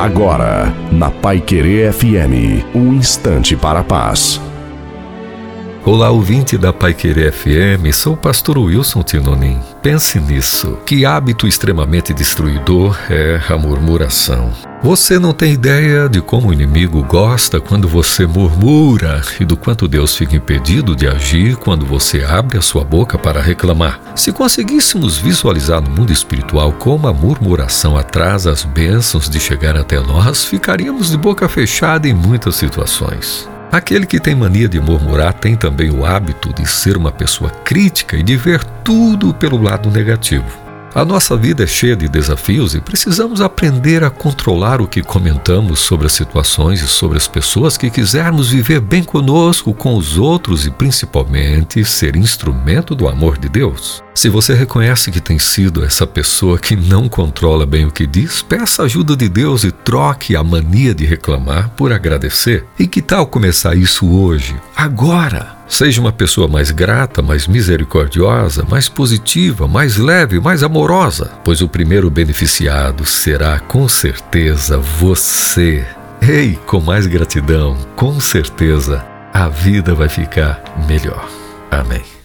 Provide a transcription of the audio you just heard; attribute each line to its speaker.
Speaker 1: Agora, na Pai Querer FM, um instante para a paz.
Speaker 2: Olá, ouvinte da Pai Querer FM, sou o pastor Wilson Tinonim. Pense nisso. Que hábito extremamente destruidor é a murmuração. Você não tem ideia de como o inimigo gosta quando você murmura e do quanto Deus fica impedido de agir quando você abre a sua boca para reclamar. Se conseguíssemos visualizar no mundo espiritual como a murmuração atrasa as bênçãos de chegar até nós, ficaríamos de boca fechada em muitas situações. Aquele que tem mania de murmurar tem também o hábito de ser uma pessoa crítica e de ver tudo pelo lado negativo. A nossa vida é cheia de desafios e precisamos aprender a controlar o que comentamos sobre as situações e sobre as pessoas que quisermos viver bem conosco, com os outros e principalmente ser instrumento do amor de Deus. Se você reconhece que tem sido essa pessoa que não controla bem o que diz, peça ajuda de Deus e troque a mania de reclamar por agradecer. E que tal começar isso hoje, agora? Seja uma pessoa mais grata, mais misericordiosa, mais positiva, mais leve, mais amorosa, pois o primeiro beneficiado será com certeza você. Ei, com mais gratidão, com certeza a vida vai ficar melhor. Amém.